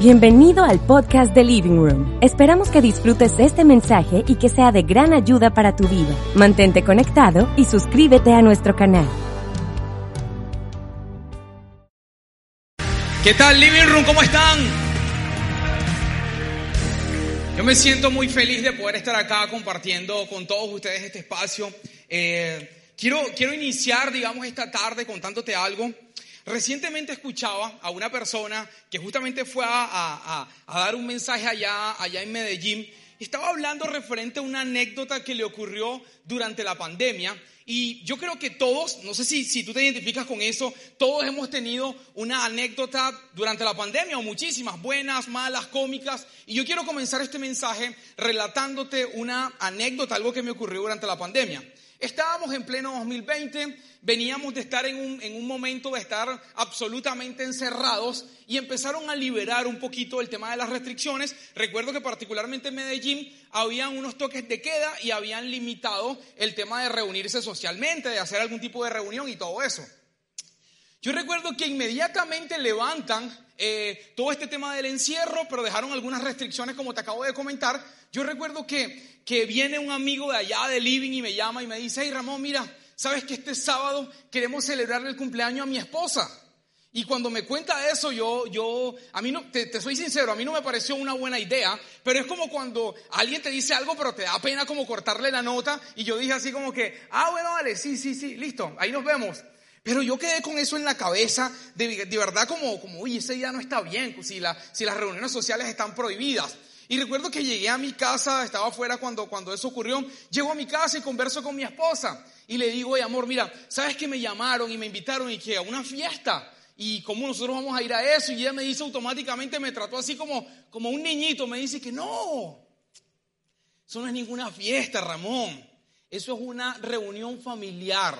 Bienvenido al podcast de Living Room. Esperamos que disfrutes este mensaje y que sea de gran ayuda para tu vida. Mantente conectado y suscríbete a nuestro canal. ¿Qué tal Living Room? ¿Cómo están? Yo me siento muy feliz de poder estar acá compartiendo con todos ustedes este espacio. Eh, quiero, quiero iniciar, digamos, esta tarde contándote algo. Recientemente escuchaba a una persona que justamente fue a, dar un mensaje allá, allá en Medellín. Estaba hablando referente a una anécdota que le ocurrió durante la pandemia. Y yo creo que todos, no sé si, si tú te identificas con eso, todos hemos tenido una anécdota durante la pandemia o muchísimas, buenas, malas, cómicas. Y yo quiero comenzar este mensaje relatándote una anécdota, algo que me ocurrió durante la pandemia. Estábamos en pleno 2020, veníamos de estar en un, en un, momento de estar absolutamente encerrados y empezaron a liberar un poquito el tema de las restricciones. Recuerdo que particularmente en Medellín habían unos toques de queda y habían limitado el tema de reunirse socialmente, de hacer algún tipo de reunión y todo eso. Yo recuerdo que inmediatamente levantan eh, todo este tema del encierro, pero dejaron algunas restricciones como te acabo de comentar. Yo recuerdo que, que viene un amigo de allá de Living y me llama y me dice, hey Ramón, mira, ¿sabes que este sábado queremos celebrar el cumpleaños a mi esposa? Y cuando me cuenta eso, yo, yo, a mí no, te, soy sincero, a mí no me pareció una buena idea, pero es como cuando alguien te dice algo, pero te da pena como cortarle la nota, y yo dije así como que, ah, bueno, vale, sí, sí, sí, listo, ahí nos vemos. Pero yo quedé con eso en la cabeza, de, de verdad como, como, uy, ese día no está bien, si, la, si las reuniones sociales están prohibidas. Y recuerdo que llegué a mi casa, estaba afuera cuando, cuando eso ocurrió, llego a mi casa y converso con mi esposa. Y le digo, oye, amor, mira, ¿sabes que me llamaron y me invitaron y que a una fiesta? Y cómo nosotros vamos a ir a eso. Y ella me dice automáticamente, me trató así como, como un niñito, me dice que no, eso no es ninguna fiesta, Ramón. Eso es una reunión familiar.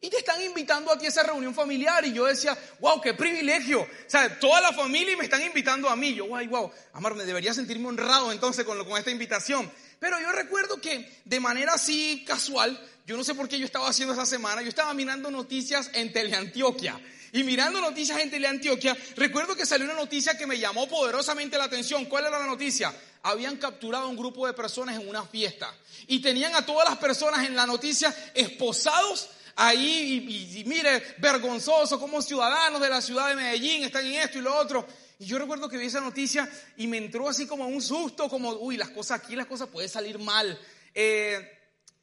Y te están invitando a ti a esa reunión familiar. Y yo decía, wow, qué privilegio. O sea, toda la familia me están invitando a mí. Yo, wow, wow, Amar, me debería sentirme honrado entonces con, con esta invitación. Pero yo recuerdo que de manera así casual, yo no sé por qué yo estaba haciendo esa semana, yo estaba mirando noticias en Teleantioquia. Y mirando noticias en Teleantioquia, recuerdo que salió una noticia que me llamó poderosamente la atención. ¿Cuál era la noticia? Habían capturado a un grupo de personas en una fiesta. Y tenían a todas las personas en la noticia esposados ahí y, mire, vergonzoso como ciudadanos de la ciudad de Medellín están en esto y lo otro. Y yo recuerdo que vi esa noticia y me entró así como un susto, como, uy, las cosas aquí, las cosas pueden salir mal. Eh,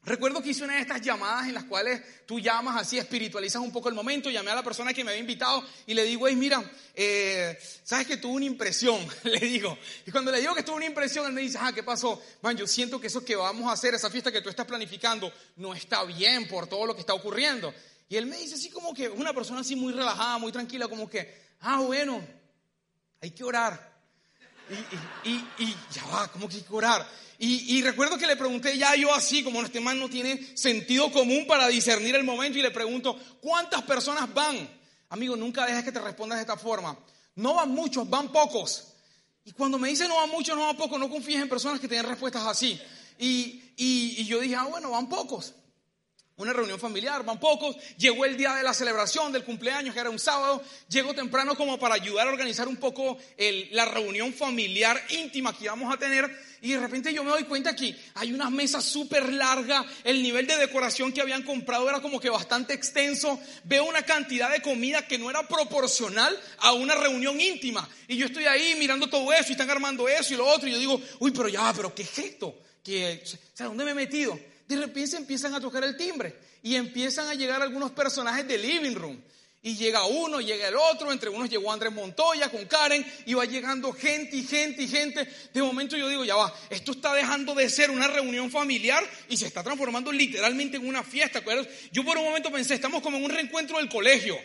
Recuerdo que hice una de estas llamadas en las cuales tú llamas así, espiritualizas un poco el momento. Llamé a la persona que me había invitado y le digo, hey, mira, eh, ¿sabes que tuve una impresión? le digo. Y cuando le digo que tuve una impresión, él me dice, ah, ¿qué pasó? Man, yo siento que eso que vamos a hacer, esa fiesta que tú estás planificando, no está bien por todo lo que está ocurriendo. Y él me dice así como que, una persona así muy relajada, muy tranquila, como que, ah, bueno, hay que orar. Y, y, y ya va, ¿cómo que hay que orar? Y, recuerdo que le pregunté ya yo así, como este man no tiene sentido común para discernir el momento, y le pregunto, ¿cuántas personas van? Amigo, nunca dejes que te respondas de esta forma. No van muchos, van pocos. Y cuando me dice no van muchos, no van pocos, no confíes en personas que tienen respuestas así. Y, y yo dije, ah, bueno, van pocos una reunión familiar, van pocos, llegó el día de la celebración del cumpleaños, que era un sábado, llegó temprano como para ayudar a organizar un poco la reunión familiar íntima que íbamos a tener y de repente yo me doy cuenta que hay unas mesas súper largas, el nivel de decoración que habían comprado era como que bastante extenso, veo una cantidad de comida que no era proporcional a una reunión íntima y yo estoy ahí mirando todo eso y están armando eso y lo otro y yo digo, uy, pero ya, pero ¿qué es esto? ¿Qué, o ¿dónde me he metido? de repente empiezan a tocar el timbre y empiezan a llegar algunos personajes de Living Room. Y llega uno, llega el otro, entre unos llegó Andrés Montoya con Karen, y va llegando gente y gente y gente. De momento yo digo, ya va, esto está dejando de ser una reunión familiar y se está transformando literalmente en una fiesta. Yo por un momento pensé, estamos como en un reencuentro del colegio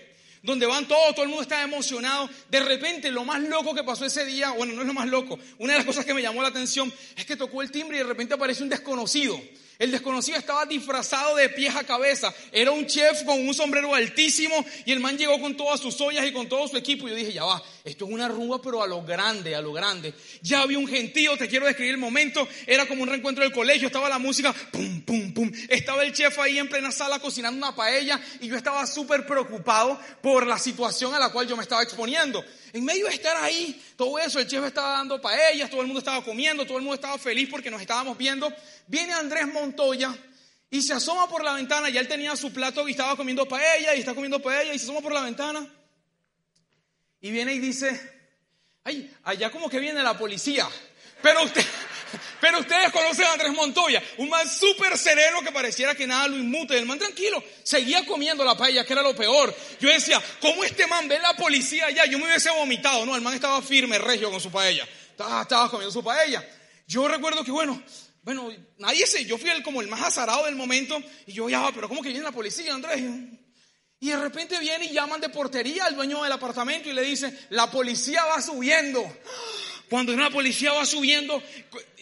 donde van todos, todo el mundo está emocionado. De repente, lo más loco que pasó ese día, bueno, no es lo más loco, una de las cosas que me llamó la atención es que tocó el timbre y de repente aparece un desconocido. El desconocido estaba disfrazado de pies a cabeza. Era un chef con un sombrero altísimo y el man llegó con todas sus ollas y con todo su equipo. Y yo dije, ya va, esto es una rumba pero a lo grande, a lo grande. Ya había un gentío, te quiero describir el momento. Era como un reencuentro del colegio, estaba la música, pum, pum, pum. Estaba el chef ahí en plena sala cocinando una paella y yo estaba súper preocupado por la situación a la cual yo me estaba exponiendo. En medio de estar ahí, todo eso, el chef estaba dando paellas, todo el mundo estaba comiendo, todo el mundo estaba feliz porque nos estábamos viendo. Viene Andrés Montoya y se asoma por la ventana, ya él tenía su plato y estaba comiendo paella y está comiendo paella y se asoma por la ventana. Y viene y dice, ay, allá como que viene la policía. Pero usted, pero ustedes conocen a Andrés Montoya, un man súper sereno que pareciera que nada lo inmute. El man tranquilo, seguía comiendo la paella, que era lo peor. Yo decía, ¿cómo este man ve la policía allá? Yo me hubiese vomitado. No, el man estaba firme, regio con su paella. Estaba, comiendo su paella. Yo recuerdo que, bueno, bueno, nadie sé, yo fui el, como el más azarado del momento. Y yo, ya, pero ¿cómo que viene la policía, Andrés? Y de repente viene y llaman de portería al dueño del apartamento y le dicen, la policía va subiendo. Cuando una policía va subiendo,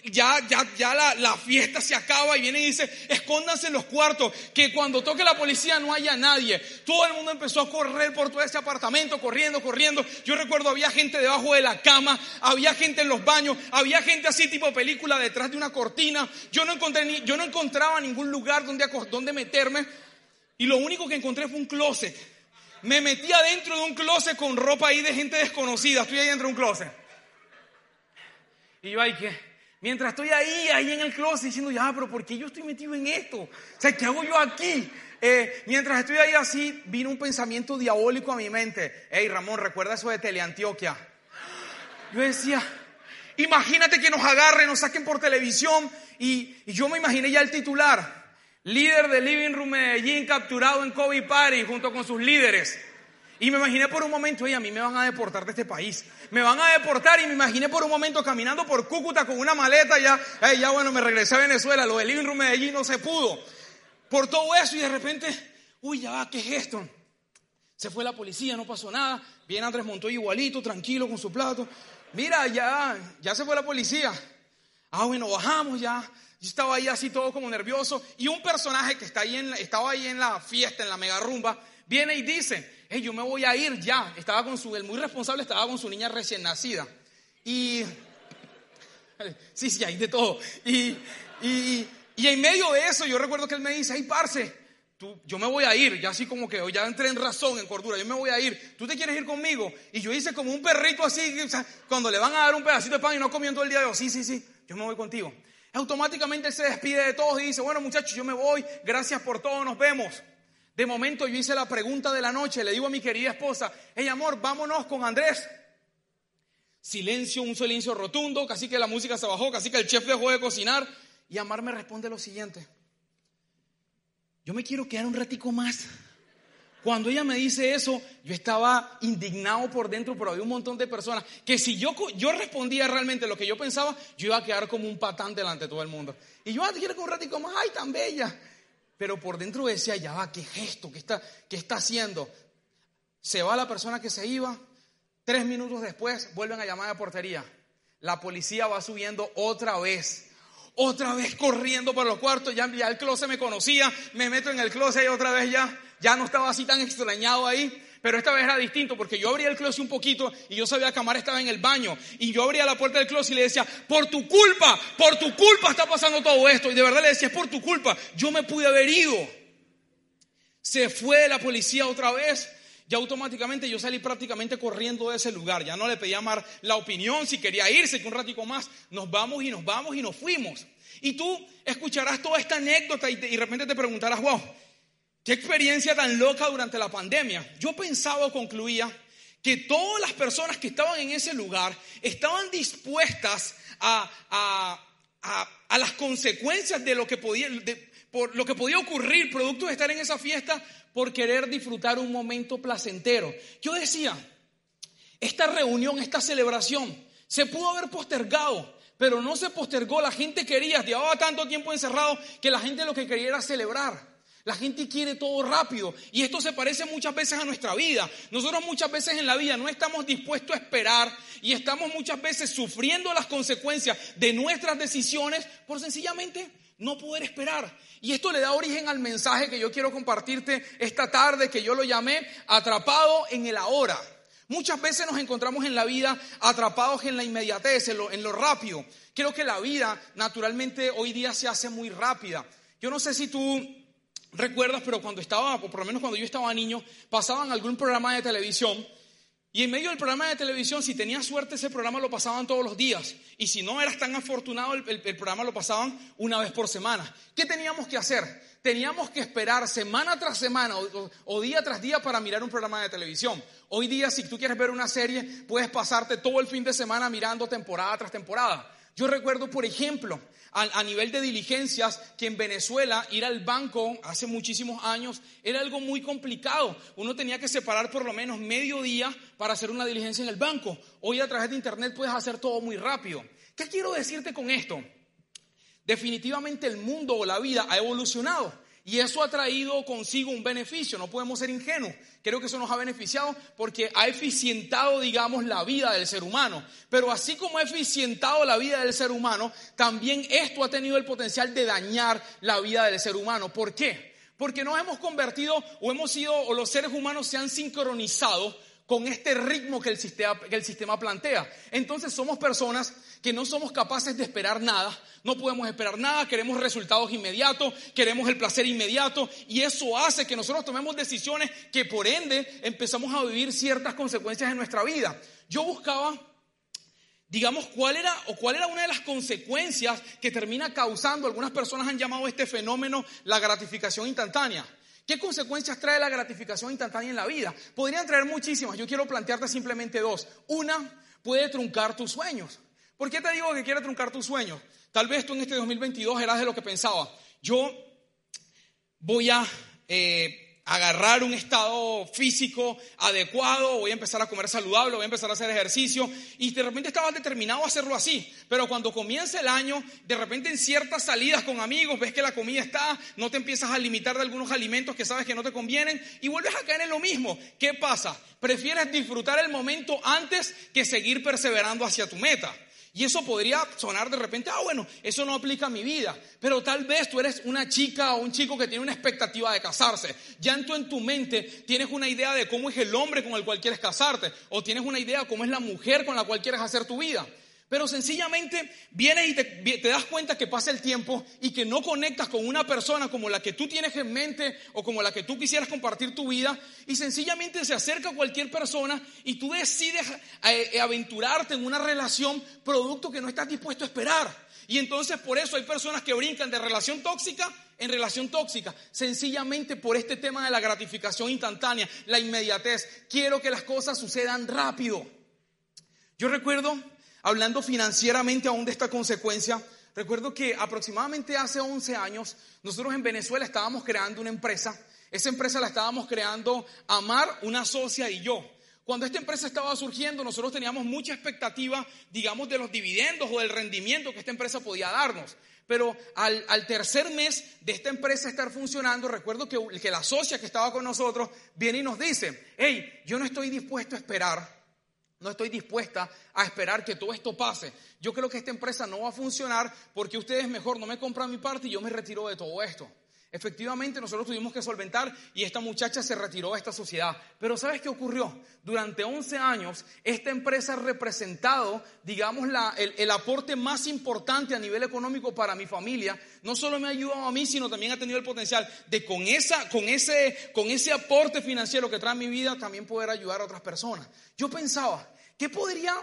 ya, ya, ya la, la, fiesta se acaba y viene y dice, escóndanse en los cuartos, que cuando toque la policía no haya nadie. Todo el mundo empezó a correr por todo ese apartamento, corriendo, corriendo. Yo recuerdo había gente debajo de la cama, había gente en los baños, había gente así tipo película detrás de una cortina. Yo no encontré ni, yo no encontraba ningún lugar donde, donde meterme y lo único que encontré fue un closet. Me metí adentro de un closet con ropa ahí de gente desconocida. Estoy ahí dentro de un closet. Y yo ahí que Mientras estoy ahí, ahí en el closet diciendo, ya, pero ¿por qué yo estoy metido en esto? O sea, ¿qué hago yo aquí? Eh, mientras estoy ahí así, vino un pensamiento diabólico a mi mente. Hey, Ramón, ¿recuerda eso de Teleantioquia? Yo decía, imagínate que nos agarren, nos saquen por televisión. Y yo me imaginé ya el titular. Líder de Living Room Medellín capturado en Kobe Party junto con sus líderes. Y me imaginé por un momento, oye, a mí me van a deportar de este país. Me van a deportar y me imaginé por un momento caminando por Cúcuta con una maleta ya, ya bueno, me regresé a Venezuela, lo del living room de allí no se pudo. Por todo eso y de repente, uy, ya va, ¿qué es esto? Se fue la policía, no pasó nada. Viene Andrés Montoya igualito, tranquilo con su plato. Mira, ya, ya se fue la policía. Ah, bueno, bajamos ya. Yo estaba ahí así todo como nervioso. Y un personaje que está ahí en estaba ahí en la fiesta, en la mega rumba, viene y dice, hey, yo me voy a ir ya. Estaba con su, el muy responsable estaba con su niña recién nacida. Y, sí, sí, hay de todo. Y, y, y en medio de eso, yo recuerdo que él me dice, hey, parce, tú, yo me voy a ir, ya así como que ya entré en razón, en cordura, yo me voy a ir, ¿tú te quieres ir conmigo? Y yo hice como un perrito así, cuando le van a dar un pedacito de pan y no comiendo el día de hoy, sí, sí, sí, yo me voy contigo. Automáticamente se despide de todos y dice, bueno muchachos, yo me voy, gracias por todo, nos vemos. De momento yo hice la pregunta de la noche, le digo a mi querida esposa, hey amor, vámonos con Andrés. Silencio, un silencio rotundo, casi que la música se bajó, casi que el chef dejó de cocinar. Y Amar me responde lo siguiente, yo me quiero quedar un ratico más. Cuando ella me dice eso, yo estaba indignado por dentro, pero había un montón de personas que si yo, yo respondía realmente lo que yo pensaba, yo iba a quedar como un patán delante de todo el mundo. Y yo, ah, quiero que un ratico más, ay, tan bella. Pero por dentro decía, ya va, ¿qué gesto? ¿Qué está, qué está haciendo? Se va la persona que se iba, tres minutos después vuelven a llamar a portería. La policía va subiendo otra vez. Otra vez corriendo por los cuartos, ya, ya el closet me conocía, me meto en el closet y otra vez ya, ya no estaba así tan extrañado ahí. Pero esta vez era distinto porque yo abría el closet un poquito y yo sabía que Amar estaba en el baño. Y yo abría la puerta del closet y le decía, por tu culpa, por tu culpa está pasando todo esto. Y de verdad le decía, es por tu culpa, yo me pude haber ido. Se fue la policía otra vez. Ya automáticamente yo salí prácticamente corriendo de ese lugar. Ya no le pedí a Amar la opinión, si quería irse, que un ratico más nos vamos y nos vamos y nos fuimos. Y tú escucharás toda esta anécdota y, de repente te preguntarás, wow, Qué experiencia tan loca durante la pandemia. Yo pensaba o concluía que todas las personas que estaban en ese lugar estaban dispuestas a, las consecuencias de lo que podía, por lo que podía ocurrir producto de estar en esa fiesta por querer disfrutar un momento placentero. Yo decía, esta reunión, esta celebración, se pudo haber postergado, pero no se postergó. La gente quería, llevaba tanto tiempo encerrado que la gente lo que quería era celebrar. La gente quiere todo rápido y esto se parece muchas veces a nuestra vida. Nosotros muchas veces en la vida no estamos dispuestos a esperar y estamos muchas veces sufriendo las consecuencias de nuestras decisiones por sencillamente no poder esperar. Y esto le da origen al mensaje que yo quiero compartirte esta tarde, que yo lo llamé atrapado en el ahora. Muchas veces nos encontramos en la vida atrapados en la inmediatez, en lo, rápido. Creo que la vida naturalmente hoy día se hace muy rápida. Yo no sé si tú recuerdas, pero cuando estaba, o por lo menos cuando yo estaba niño, pasaban algún programa de televisión y en medio del programa de televisión, si tenías suerte, ese programa lo pasaban todos los días. Y si no eras tan afortunado, el, programa lo pasaban una vez por semana. ¿Qué teníamos que hacer? Teníamos que esperar semana tras semana o, día tras día para mirar un programa de televisión. Hoy día, si tú quieres ver una serie, puedes pasarte todo el fin de semana mirando temporada tras temporada. Yo recuerdo, por ejemplo, a, nivel de diligencias, que en Venezuela ir al banco hace muchísimos años era algo muy complicado. Uno tenía que separar por lo menos medio día para hacer una diligencia en el banco. Hoy a través de Internet puedes hacer todo muy rápido. ¿Qué quiero decirte con esto? Definitivamente el mundo o la vida ha evolucionado. Y eso ha traído consigo un beneficio, no podemos ser ingenuos. Creo que eso nos ha beneficiado porque ha eficientado, digamos, la vida del ser humano. Pero así como ha eficientado la vida del ser humano, también esto ha tenido el potencial de dañar la vida del ser humano. ¿Por qué? Porque nos hemos convertido o hemos sido, o los seres humanos se han sincronizado con este ritmo que el, sistema, plantea. Entonces somos personas que no somos capaces de esperar nada, no podemos esperar nada, queremos resultados inmediatos, queremos el placer inmediato y eso hace que nosotros tomemos decisiones que por ende empezamos a vivir ciertas consecuencias en nuestra vida. Yo buscaba digamos, cuál era o cuál era una de las consecuencias que termina causando, algunas personas han llamado este fenómeno la gratificación instantánea. ¿Qué consecuencias trae la gratificación instantánea en la vida? Podrían traer muchísimas. Yo quiero plantearte simplemente dos. Una, puede truncar tus sueños. ¿Por qué te digo que quiere truncar tus sueños? Tal vez tú en este 2022 eras de lo que pensaba. Yo voy a eh, agarrar un estado físico adecuado, voy a empezar a comer saludable, voy a empezar a hacer ejercicio y de repente estabas determinado a hacerlo así, pero cuando comienza el año, de repente en ciertas salidas con amigos, ves que la comida está, no te empiezas a limitar de algunos alimentos que sabes que no te convienen y vuelves a caer en lo mismo. ¿Qué pasa? Prefieres disfrutar el momento antes que seguir perseverando hacia tu meta. Y eso podría sonar de repente, ah, bueno, eso no aplica a mi vida. Pero tal vez tú eres una chica o un chico que tiene una expectativa de casarse. Ya en tu, en tu mente tienes una idea de cómo es el hombre con el cual quieres casarte. O tienes una idea de cómo es la mujer con la cual quieres hacer tu vida. Pero sencillamente vienes y te, das cuenta que pasa el tiempo y que no conectas con una persona como la que tú tienes en mente o como la que tú quisieras compartir tu vida y sencillamente se acerca cualquier persona y tú decides eh, eh, aventurarte en una relación producto que no estás dispuesto a esperar. Y entonces por eso hay personas que brincan de relación tóxica en relación tóxica, sencillamente por este tema de la gratificación instantánea, la inmediatez. Quiero que las cosas sucedan rápido. Yo recuerdo Hablando financieramente aún de esta consecuencia, recuerdo que aproximadamente hace 11 años nosotros en Venezuela estábamos creando una empresa. Esa empresa la estábamos creando Amar, una socia y yo. Cuando esta empresa estaba surgiendo, nosotros teníamos mucha expectativa, digamos, de los dividendos o del rendimiento que esta empresa podía darnos. Pero al, tercer mes de esta empresa estar funcionando, recuerdo que, que la socia que estaba con nosotros viene y nos dice, hey, yo no estoy dispuesto a esperar no estoy dispuesta a esperar que todo esto pase. Yo creo que esta empresa no va a funcionar porque ustedes mejor no me compran mi parte y yo me retiro de todo esto. Efectivamente, nosotros tuvimos que solventar y esta muchacha se retiró de esta sociedad. Pero ¿sabes qué ocurrió? Durante 11 años, esta empresa ha representado, digamos, el, aporte más importante a nivel económico para mi familia. No solo me ha ayudado a mí, sino también ha tenido el potencial de con, esa, con, ese, con ese aporte financiero que trae mi vida, también poder ayudar a otras personas. Yo pensaba, ¿qué podría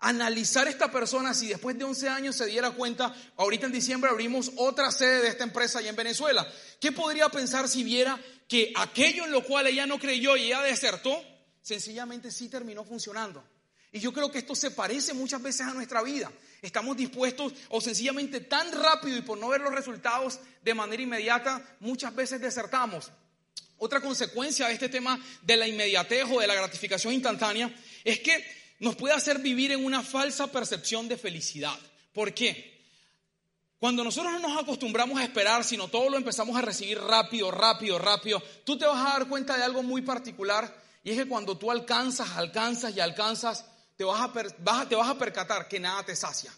analizar esta persona si después de 11 años se diera cuenta, ahorita en diciembre abrimos otra sede de esta empresa allá en Venezuela. ¿Qué podría pensar si viera que aquello en lo cual ella no creyó y ella desertó, sencillamente sí terminó funcionando? Y yo creo que esto se parece muchas veces a nuestra vida. Estamos dispuestos o sencillamente tan rápido y por no ver los resultados de manera inmediata, muchas veces desertamos. Otra consecuencia de este tema de la inmediatez o de la gratificación instantánea es que nos puede hacer vivir en una falsa percepción de felicidad. ¿Por qué? Cuando nosotros no nos acostumbramos a esperar, sino todo lo empezamos a recibir rápido, rápido, rápido, tú te vas a dar cuenta de algo muy particular y es que cuando tú alcanzas, alcanzas y alcanzas, te vas a, te vas a percatar que nada te sacia.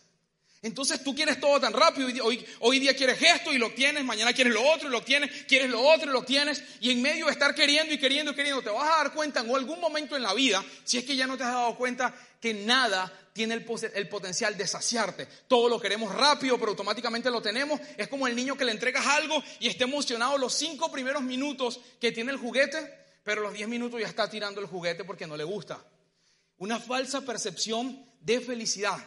Entonces tú quieres todo tan rápido. Hoy, hoy día quieres esto y lo tienes, mañana quieres lo otro y lo tienes, quieres lo otro y lo tienes. Y en medio de estar queriendo y queriendo y queriendo, te vas a dar cuenta en algún momento en la vida, si es que ya no te has dado cuenta, que nada tiene el, el, potencial de saciarte. Todo lo queremos rápido, pero automáticamente lo tenemos. Es como el niño que le entregas algo y está emocionado los cinco primeros minutos que tiene el juguete, pero los diez minutos ya está tirando el juguete porque no le gusta. Una falsa percepción de felicidad.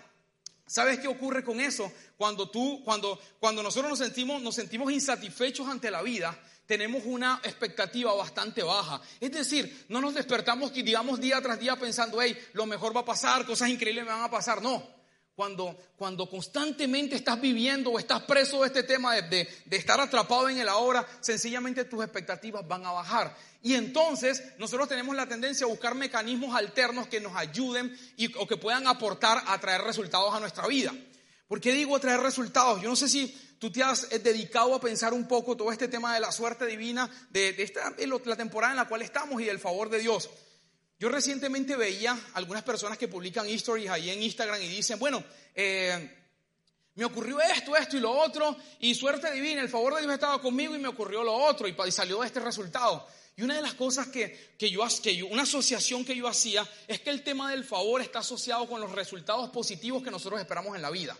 ¿Sabes qué ocurre con eso? Cuando tú, cuando, cuando nosotros nos sentimos, nos sentimos insatisfechos ante la vida, tenemos una expectativa bastante baja. Es decir, no nos despertamos digamos día tras día pensando, hey, lo mejor va a pasar, cosas increíbles me van a pasar. No. Cuando, cuando constantemente estás viviendo o estás preso de este tema de, estar atrapado en el ahora, sencillamente tus expectativas van a bajar. Y entonces nosotros tenemos la tendencia a buscar mecanismos alternos que nos ayuden y, o que puedan aportar a traer resultados a nuestra vida. ¿Por qué digo traer resultados? Yo no sé si tú te has eh, dedicado a pensar un poco todo este tema de la suerte divina, de, esta, la temporada en la cual estamos y del favor de Dios. Yo recientemente veía algunas personas que publican stories ahí en Instagram y dicen, bueno, eh, me ocurrió esto, esto y lo otro, y suerte divina, el favor de Dios estaba conmigo y me ocurrió lo otro, y, salió este resultado. Y una de las cosas que, yo, que una asociación que yo hacía, es que el tema del favor está asociado con los resultados positivos que nosotros esperamos en la vida.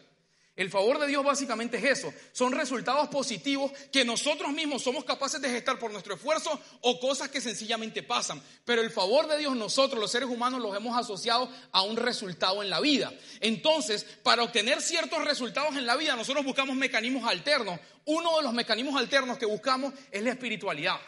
El favor de Dios básicamente es eso. Son resultados positivos que nosotros mismos somos capaces de gestar por nuestro esfuerzo o cosas que sencillamente pasan. Pero el favor de Dios nosotros, los seres humanos, los hemos asociado a un resultado en la vida. Entonces, para obtener ciertos resultados en la vida, nosotros buscamos mecanismos alternos. Uno de los mecanismos alternos que buscamos es la espiritualidad.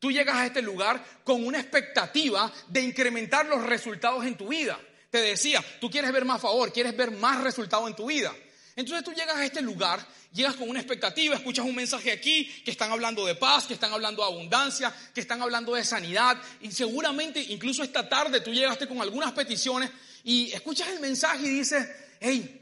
Tú llegas a este lugar con una expectativa de incrementar los resultados en tu vida. Te decía, tú quieres ver más favor, quieres ver más resultados en tu vida. Entonces tú llegas a este lugar, llegas con una expectativa, escuchas un mensaje aquí que están hablando de paz, que están hablando de abundancia, que están hablando de sanidad y seguramente incluso esta tarde tú llegaste con algunas peticiones y escuchas el mensaje y dices, hey,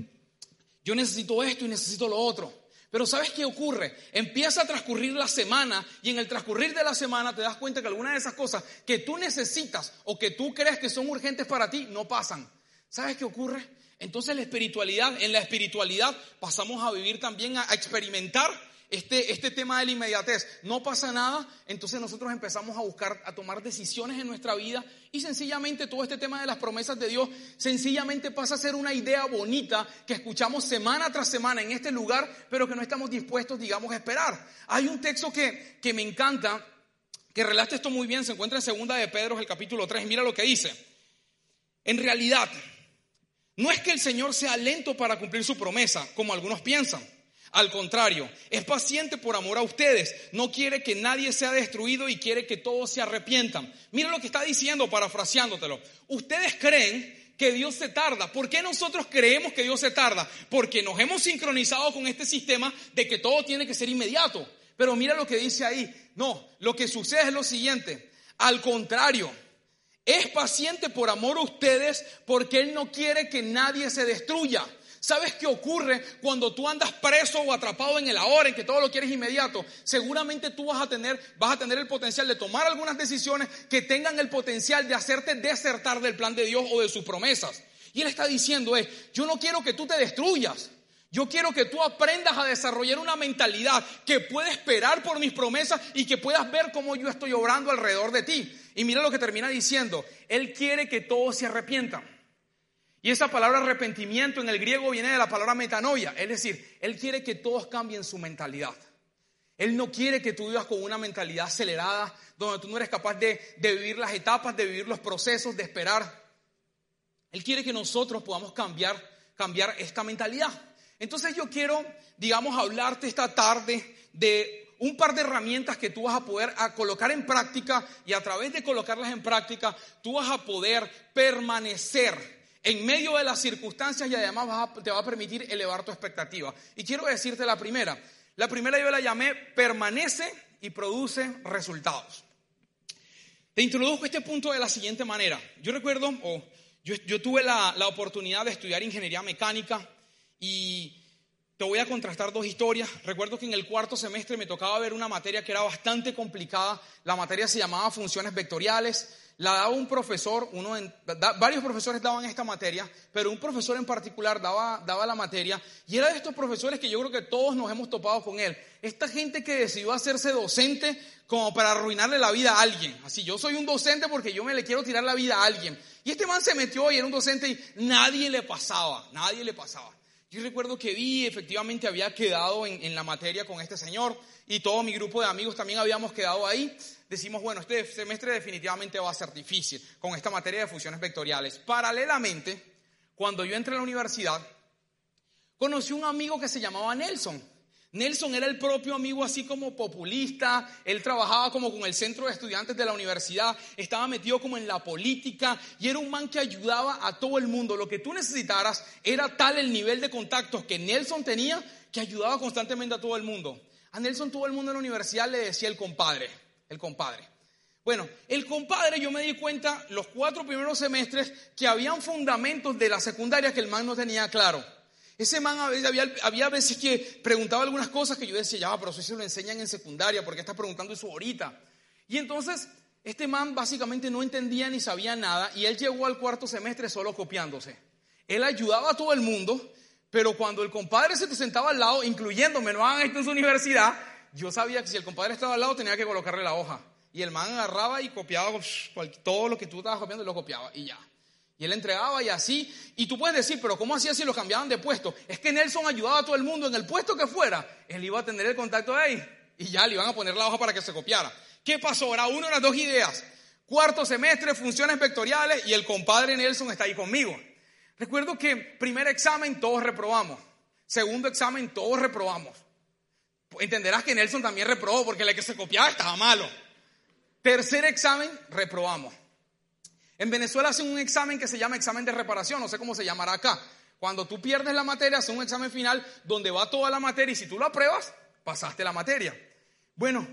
yo necesito esto y necesito lo otro. Pero ¿sabes qué ocurre? Empieza a transcurrir la semana y en el transcurrir de la semana te das cuenta que algunas de esas cosas que tú necesitas o que tú crees que son urgentes para ti no pasan. ¿Sabes qué ocurre? Entonces la espiritualidad, en la espiritualidad pasamos a vivir también, a, experimentar este, este tema de la inmediatez. No pasa nada, entonces nosotros empezamos a buscar, a tomar decisiones en nuestra vida y sencillamente todo este tema de las promesas de Dios sencillamente pasa a ser una idea bonita que escuchamos semana tras semana en este lugar, pero que no estamos dispuestos, digamos, a esperar. Hay un texto que, que me encanta, que relata esto muy bien, se encuentra en segunda de Pedro, el capítulo 3, mira lo que dice. En realidad, no es que el Señor sea lento para cumplir su promesa, como algunos piensan. Al contrario, es paciente por amor a ustedes. No quiere que nadie sea destruido y quiere que todos se arrepientan. Mira lo que está diciendo, parafraseándotelo. Ustedes creen que Dios se tarda. ¿Por qué nosotros creemos que Dios se tarda? Porque nos hemos sincronizado con este sistema de que todo tiene que ser inmediato. Pero mira lo que dice ahí. No, lo que sucede es lo siguiente. Al contrario, es paciente por amor a ustedes porque Él no quiere que nadie se destruya. ¿Sabes qué ocurre cuando tú andas preso o atrapado en el ahora, en que todo lo quieres inmediato? Seguramente tú vas a tener, vas a tener el potencial de tomar algunas decisiones que tengan el potencial de hacerte desertar del plan de Dios o de sus promesas. Y Él está diciendo es, yo no quiero que tú te destruyas. Yo quiero que tú aprendas a desarrollar una mentalidad que pueda esperar por mis promesas y que puedas ver cómo yo estoy obrando alrededor de ti. Y mira lo que termina diciendo. Él quiere que todos se arrepientan. Y esa palabra arrepentimiento en el griego viene de la palabra metanoia. Es decir, Él quiere que todos cambien su mentalidad. Él no quiere que tú vivas con una mentalidad acelerada, donde tú no eres capaz de, de vivir las etapas, de vivir los procesos, de esperar. Él quiere que nosotros podamos cambiar, cambiar esta mentalidad. Entonces yo quiero, digamos, hablarte esta tarde de un par de herramientas que tú vas a poder colocar en práctica y a través de colocarlas en práctica, tú vas a poder permanecer en medio de las circunstancias y además te va a permitir elevar tu expectativa. Y quiero decirte la primera. La primera yo la llamé permanece y produce resultados. Te introduzco este punto de la siguiente manera. Yo recuerdo, o yo, tuve la oportunidad de estudiar ingeniería mecánica y te voy a contrastar dos historias. Recuerdo que en el cuarto semestre me tocaba ver una materia que era bastante complicada. La materia se llamaba funciones vectoriales. La daba un profesor, uno varios profesores daban esta materia, pero un profesor en particular daba, daba la materia y era de estos profesores que yo creo que todos nos hemos topado con él. Esta gente que decidió hacerse docente como para arruinarle la vida a alguien. Así, yo soy un docente porque yo me le quiero tirar la vida a alguien. Y este man se metió y era un docente y nadie le pasaba, nadie le pasaba. Yo recuerdo que vi, efectivamente había quedado en, en, la materia con este señor y todo mi grupo de amigos también habíamos quedado ahí. Decimos, bueno, este semestre definitivamente va a ser difícil con esta materia de funciones vectoriales. Paralelamente, cuando yo entré a la universidad, conocí un amigo que se llamaba Nelson. Nelson era el propio amigo así como populista, él trabajaba como con el centro de estudiantes de la universidad, estaba metido como en la política y era un man que ayudaba a todo el mundo. Lo que tú necesitaras era tal el nivel de contactos que Nelson tenía que ayudaba constantemente a todo el mundo. A Nelson todo el mundo en la universidad le decía el compadre, el compadre. Bueno, el compadre yo me di cuenta los cuatro primeros semestres que habían fundamentos de la secundaria que el man no tenía claro. Ese man había, había veces que preguntaba algunas cosas que yo decía, ya, pero eso se lo enseñan en secundaria, ¿por qué estás preguntando eso ahorita? Y entonces, este man básicamente no entendía ni sabía nada y él llegó al cuarto semestre solo copiándose. Él ayudaba a todo el mundo, pero cuando el compadre se te sentaba al lado, incluyéndome, no hagan esto en su universidad, yo sabía que si el compadre estaba al lado tenía que colocarle la hoja. Y el man agarraba y copiaba todo lo que tú estabas copiando, lo copiaba y ya. Y él entregaba y así. Y tú puedes decir, pero ¿cómo hacía si lo cambiaban de puesto? Es que Nelson ayudaba a todo el mundo en el puesto que fuera. Él iba a tener el contacto de ahí. Y ya le iban a poner la hoja para que se copiara. ¿Qué pasó? Era una de las dos ideas. Cuarto semestre, funciones vectoriales y el compadre Nelson está ahí conmigo. Recuerdo que primer examen todos reprobamos. Segundo examen todos reprobamos. Entenderás que Nelson también reprobó porque el que se copiaba estaba malo. Tercer examen, reprobamos. En Venezuela hacen un examen que se llama examen de reparación, no sé cómo se llamará acá. Cuando tú pierdes la materia, hacen un examen final donde va toda la materia y si tú lo apruebas, pasaste la materia. Bueno,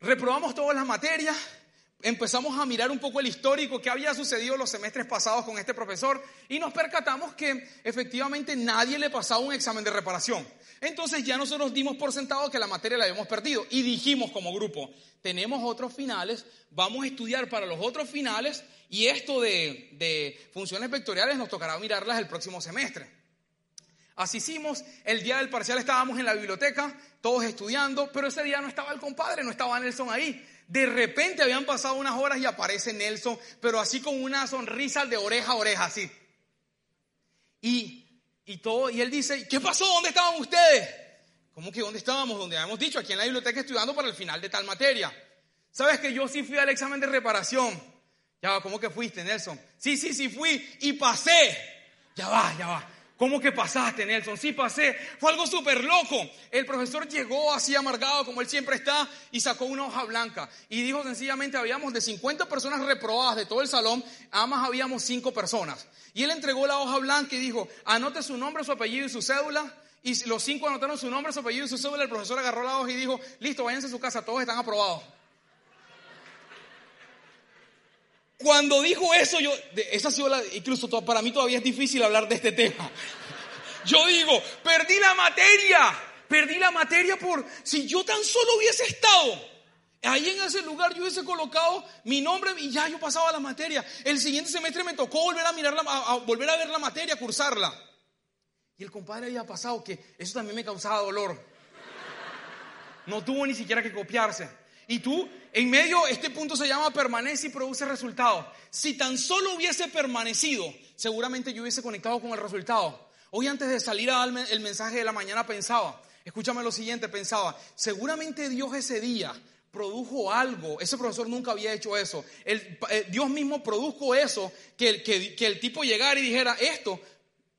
reprobamos todas las materias, empezamos a mirar un poco el histórico que había sucedido los semestres pasados con este profesor y nos percatamos que efectivamente nadie le pasaba un examen de reparación. Entonces ya nosotros dimos por sentado que la materia la habíamos perdido y dijimos como grupo, tenemos otros finales, vamos a estudiar para los otros finales y esto de, de funciones vectoriales nos tocará mirarlas el próximo semestre. Así hicimos, el día del parcial estábamos en la biblioteca, todos estudiando, pero ese día no estaba el compadre, no estaba Nelson ahí. De repente habían pasado unas horas y aparece Nelson, pero así con una sonrisa de oreja a oreja, así. Y y todo, y él dice, ¿qué pasó? ¿Dónde estaban ustedes? ¿Cómo que dónde estábamos? Donde habíamos dicho, aquí en la biblioteca estudiando para el final de tal materia. ¿Sabes que yo sí fui al examen de reparación? Ya va, ¿cómo que fuiste, Nelson? Sí, sí, sí fui y pasé. Ya va, ya va. ¿Cómo que pasaste, Nelson? Sí, pasé. Fue algo súper loco. El profesor llegó así amargado como él siempre está y sacó una hoja blanca y dijo sencillamente, habíamos de 50 personas reprobadas de todo el salón, además habíamos 5 personas. Y él entregó la hoja blanca y dijo, anote su nombre, su apellido y su cédula. Y los cinco anotaron su nombre, su apellido y su cédula. El profesor agarró la hoja y dijo, listo, váyanse a su casa, todos están aprobados. Cuando dijo eso, yo, esa ha sido la, incluso para mí todavía es difícil hablar de este tema. Yo digo, perdí la materia, perdí la materia por, si yo tan solo hubiese estado ahí en ese lugar, yo hubiese colocado mi nombre y ya yo pasaba la materia. El siguiente semestre me tocó volver a mirar, volver a ver la materia, cursarla. Y el compadre había pasado que eso también me causaba dolor. No tuvo ni siquiera que copiarse. Y tú, en medio, este punto se llama permanece y produce resultado. Si tan solo hubiese permanecido, seguramente yo hubiese conectado con el resultado. Hoy antes de salir a el mensaje de la mañana pensaba, escúchame lo siguiente, pensaba, seguramente Dios ese día produjo algo, ese profesor nunca había hecho eso, el, eh, Dios mismo produjo eso, que, que, que el tipo llegara y dijera esto,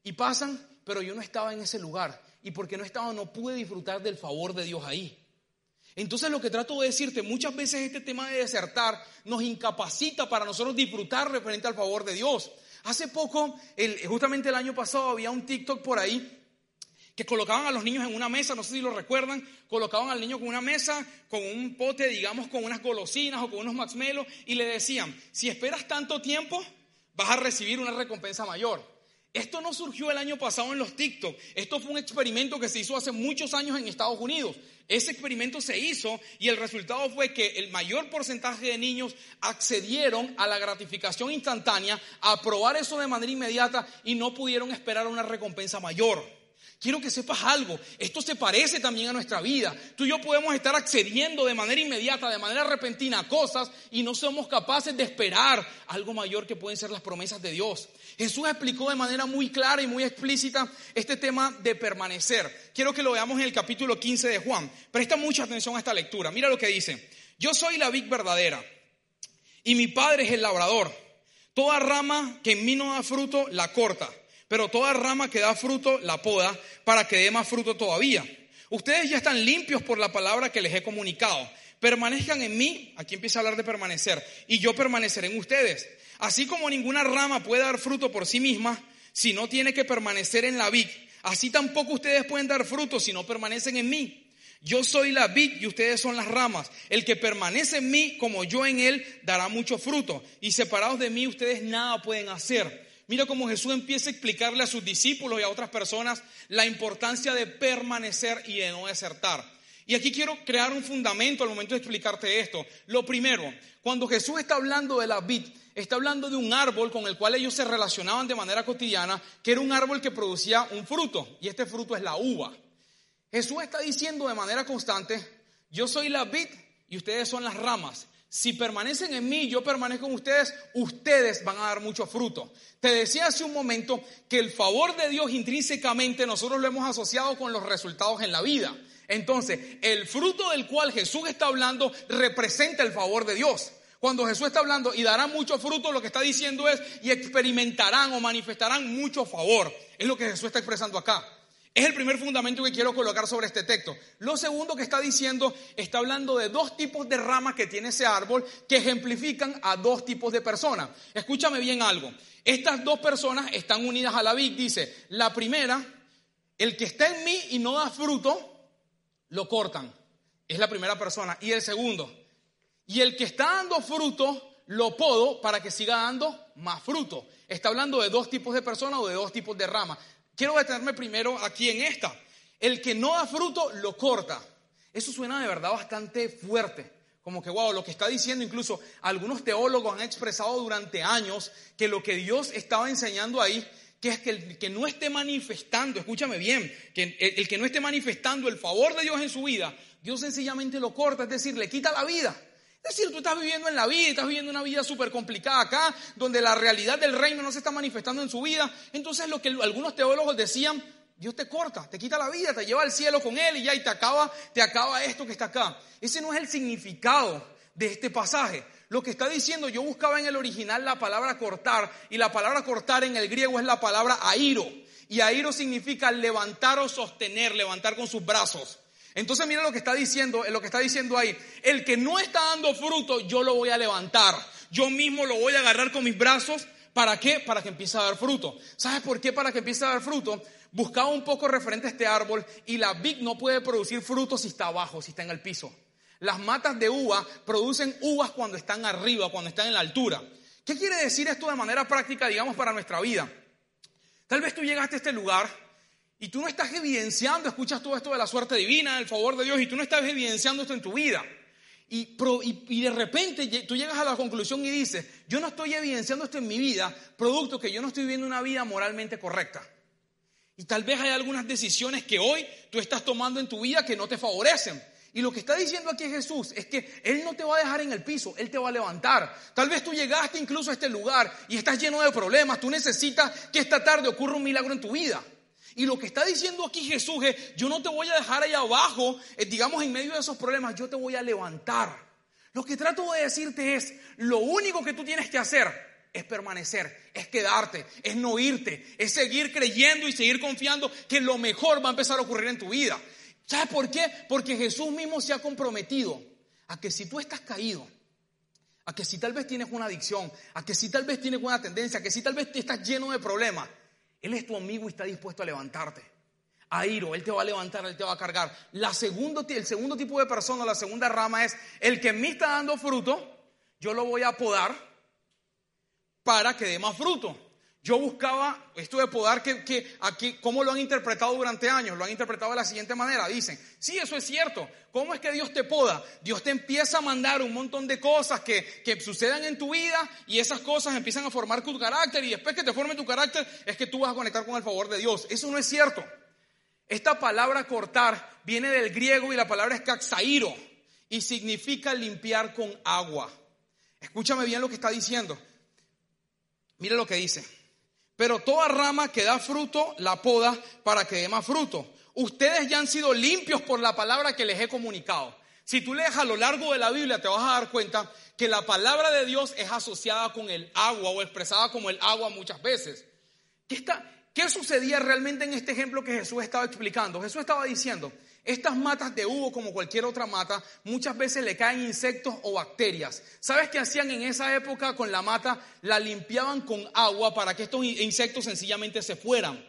y pasan, pero yo no estaba en ese lugar, y porque no estaba no pude disfrutar del favor de Dios ahí. Entonces lo que trato de decirte, muchas veces este tema de desertar nos incapacita para nosotros disfrutar referente al favor de Dios. Hace poco, justamente el año pasado, había un TikTok por ahí que colocaban a los niños en una mesa, no sé si lo recuerdan, colocaban al niño con una mesa, con un pote, digamos, con unas golosinas o con unos maxmelos y le decían, si esperas tanto tiempo, vas a recibir una recompensa mayor. Esto no surgió el año pasado en los TikTok. Esto fue un experimento que se hizo hace muchos años en Estados Unidos. Ese experimento se hizo y el resultado fue que el mayor porcentaje de niños accedieron a la gratificación instantánea, a probar eso de manera inmediata y no pudieron esperar una recompensa mayor. Quiero que sepas algo, esto se parece también a nuestra vida. Tú y yo podemos estar accediendo de manera inmediata, de manera repentina a cosas y no somos capaces de esperar algo mayor que pueden ser las promesas de Dios. Jesús explicó de manera muy clara y muy explícita este tema de permanecer. Quiero que lo veamos en el capítulo 15 de Juan. Presta mucha atención a esta lectura. Mira lo que dice. Yo soy la vid verdadera y mi padre es el labrador. Toda rama que en mí no da fruto, la corta pero toda rama que da fruto la poda para que dé más fruto todavía. Ustedes ya están limpios por la palabra que les he comunicado. Permanezcan en mí, aquí empieza a hablar de permanecer, y yo permaneceré en ustedes. Así como ninguna rama puede dar fruto por sí misma, si no tiene que permanecer en la vid, así tampoco ustedes pueden dar fruto si no permanecen en mí. Yo soy la vid y ustedes son las ramas. El que permanece en mí como yo en él dará mucho fruto. Y separados de mí ustedes nada pueden hacer. Mira cómo Jesús empieza a explicarle a sus discípulos y a otras personas la importancia de permanecer y de no desertar. Y aquí quiero crear un fundamento al momento de explicarte esto. Lo primero, cuando Jesús está hablando de la vid, está hablando de un árbol con el cual ellos se relacionaban de manera cotidiana, que era un árbol que producía un fruto, y este fruto es la uva. Jesús está diciendo de manera constante, yo soy la vid y ustedes son las ramas si permanecen en mí, yo permanezco en ustedes, ustedes van a dar mucho fruto. Te decía hace un momento que el favor de Dios intrínsecamente nosotros lo hemos asociado con los resultados en la vida. Entonces, el fruto del cual Jesús está hablando representa el favor de Dios. Cuando Jesús está hablando y darán mucho fruto, lo que está diciendo es y experimentarán o manifestarán mucho favor. Es lo que Jesús está expresando acá. Es el primer fundamento que quiero colocar sobre este texto. Lo segundo que está diciendo, está hablando de dos tipos de ramas que tiene ese árbol que ejemplifican a dos tipos de personas. Escúchame bien algo. Estas dos personas están unidas a la vid. Dice, la primera, el que está en mí y no da fruto, lo cortan. Es la primera persona. Y el segundo, y el que está dando fruto, lo podo para que siga dando más fruto. Está hablando de dos tipos de personas o de dos tipos de ramas. Quiero detenerme primero aquí en esta. El que no da fruto lo corta. Eso suena de verdad bastante fuerte. Como que, wow, lo que está diciendo incluso algunos teólogos han expresado durante años que lo que Dios estaba enseñando ahí, que es que el que no esté manifestando, escúchame bien, que el, que no esté manifestando el favor de Dios en su vida, Dios sencillamente lo corta, es decir, le quita la vida. Es decir, tú estás viviendo en la vida, estás viviendo una vida súper complicada acá, donde la realidad del reino no se está manifestando en su vida. Entonces lo que algunos teólogos decían, Dios te corta, te quita la vida, te lleva al cielo con él y ya y te acaba, te acaba esto que está acá. Ese no es el significado de este pasaje. Lo que está diciendo, yo buscaba en el original la palabra cortar y la palabra cortar en el griego es la palabra airo. Y airo significa levantar o sostener, levantar con sus brazos. Entonces mira lo que está diciendo, lo que está diciendo ahí. El que no está dando fruto, yo lo voy a levantar. Yo mismo lo voy a agarrar con mis brazos. ¿Para qué? Para que empiece a dar fruto. ¿Sabes por qué? Para que empiece a dar fruto. Buscaba un poco referente a este árbol y la vid no puede producir fruto si está abajo, si está en el piso. Las matas de uva producen uvas cuando están arriba, cuando están en la altura. ¿Qué quiere decir esto de manera práctica, digamos, para nuestra vida? Tal vez tú llegaste a este lugar y tú no estás evidenciando, escuchas todo esto de la suerte divina, el favor de Dios, y tú no estás evidenciando esto en tu vida. Y, y, de repente tú llegas a la conclusión y dices, yo no estoy evidenciando esto en mi vida, producto que yo no estoy viviendo una vida moralmente correcta. Y tal vez hay algunas decisiones que hoy tú estás tomando en tu vida que no te favorecen. Y lo que está diciendo aquí Jesús es que Él no te va a dejar en el piso, Él te va a levantar. Tal vez tú llegaste incluso a este lugar y estás lleno de problemas, tú necesitas que esta tarde ocurra un milagro en tu vida. Y lo que está diciendo aquí Jesús es, yo no te voy a dejar ahí abajo, eh, digamos en medio de esos problemas, yo te voy a levantar. Lo que trato de decirte es, lo único que tú tienes que hacer es permanecer, es quedarte, es no irte, es seguir creyendo y seguir confiando que lo mejor va a empezar a ocurrir en tu vida. ¿Sabes por qué? Porque Jesús mismo se ha comprometido a que si tú estás caído, a que si tal vez tienes una adicción, a que si tal vez tienes una tendencia, a que si tal vez te estás lleno de problemas, él es tu amigo y está dispuesto a levantarte. A Iro, Él te va a levantar, Él te va a cargar. La segundo, el segundo tipo de persona, la segunda rama es el que en mí está dando fruto, yo lo voy a podar para que dé más fruto. Yo buscaba esto de podar que, que aquí, ¿cómo lo han interpretado durante años? Lo han interpretado de la siguiente manera. Dicen, sí, eso es cierto. ¿Cómo es que Dios te poda? Dios te empieza a mandar un montón de cosas que, que sucedan en tu vida y esas cosas empiezan a formar tu carácter y después que te forme tu carácter es que tú vas a conectar con el favor de Dios. Eso no es cierto. Esta palabra cortar viene del griego y la palabra es kaxairo y significa limpiar con agua. Escúchame bien lo que está diciendo. Mire lo que dice. Pero toda rama que da fruto, la poda para que dé más fruto. Ustedes ya han sido limpios por la palabra que les he comunicado. Si tú lees a lo largo de la Biblia, te vas a dar cuenta que la palabra de Dios es asociada con el agua o expresada como el agua muchas veces. ¿Qué, está, ¿Qué sucedía realmente en este ejemplo que Jesús estaba explicando? Jesús estaba diciendo, estas matas de uvo, como cualquier otra mata, muchas veces le caen insectos o bacterias. ¿Sabes qué hacían en esa época con la mata? La limpiaban con agua para que estos insectos sencillamente se fueran.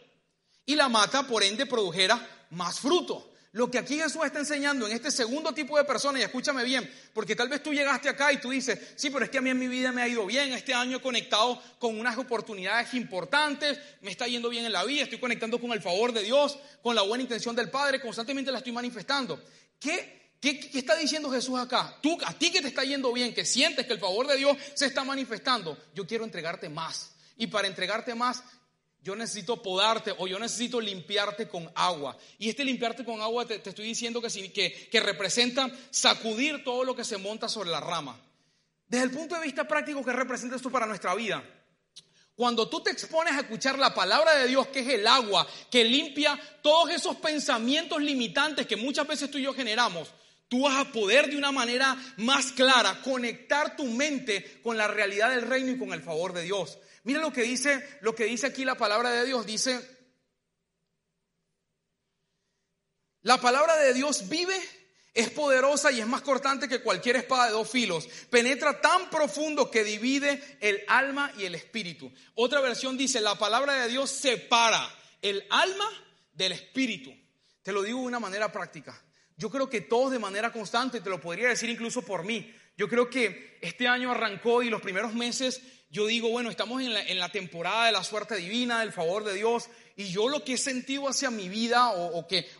Y la mata, por ende, produjera más fruto. Lo que aquí Jesús está enseñando en este segundo tipo de personas, y escúchame bien, porque tal vez tú llegaste acá y tú dices, sí, pero es que a mí en mi vida me ha ido bien, este año he conectado con unas oportunidades importantes, me está yendo bien en la vida, estoy conectando con el favor de Dios, con la buena intención del Padre, constantemente la estoy manifestando. ¿Qué, qué, qué está diciendo Jesús acá? Tú, a ti que te está yendo bien, que sientes que el favor de Dios se está manifestando, yo quiero entregarte más. Y para entregarte más, yo necesito podarte o yo necesito limpiarte con agua. Y este limpiarte con agua te, estoy diciendo que, que, representa sacudir todo lo que se monta sobre la rama. Desde el punto de vista práctico, ¿qué representa esto para nuestra vida? Cuando tú te expones a escuchar la palabra de Dios, que es el agua, que limpia todos esos pensamientos limitantes que muchas veces tú y yo generamos, tú vas a poder de una manera más clara conectar tu mente con la realidad del reino y con el favor de Dios. Mira lo que dice, lo que dice aquí la palabra de Dios. Dice, la palabra de Dios vive, es poderosa y es más cortante que cualquier espada de dos filos. Penetra tan profundo que divide el alma y el espíritu. Otra versión dice, la palabra de Dios separa el alma del espíritu. Te lo digo de una manera práctica. Yo creo que todos de manera constante, te lo podría decir incluso por mí, yo creo que este año arrancó y los primeros meses yo digo, bueno, estamos en la, temporada de la suerte divina, del favor de Dios, y yo lo que he sentido hacia mi vida o, que,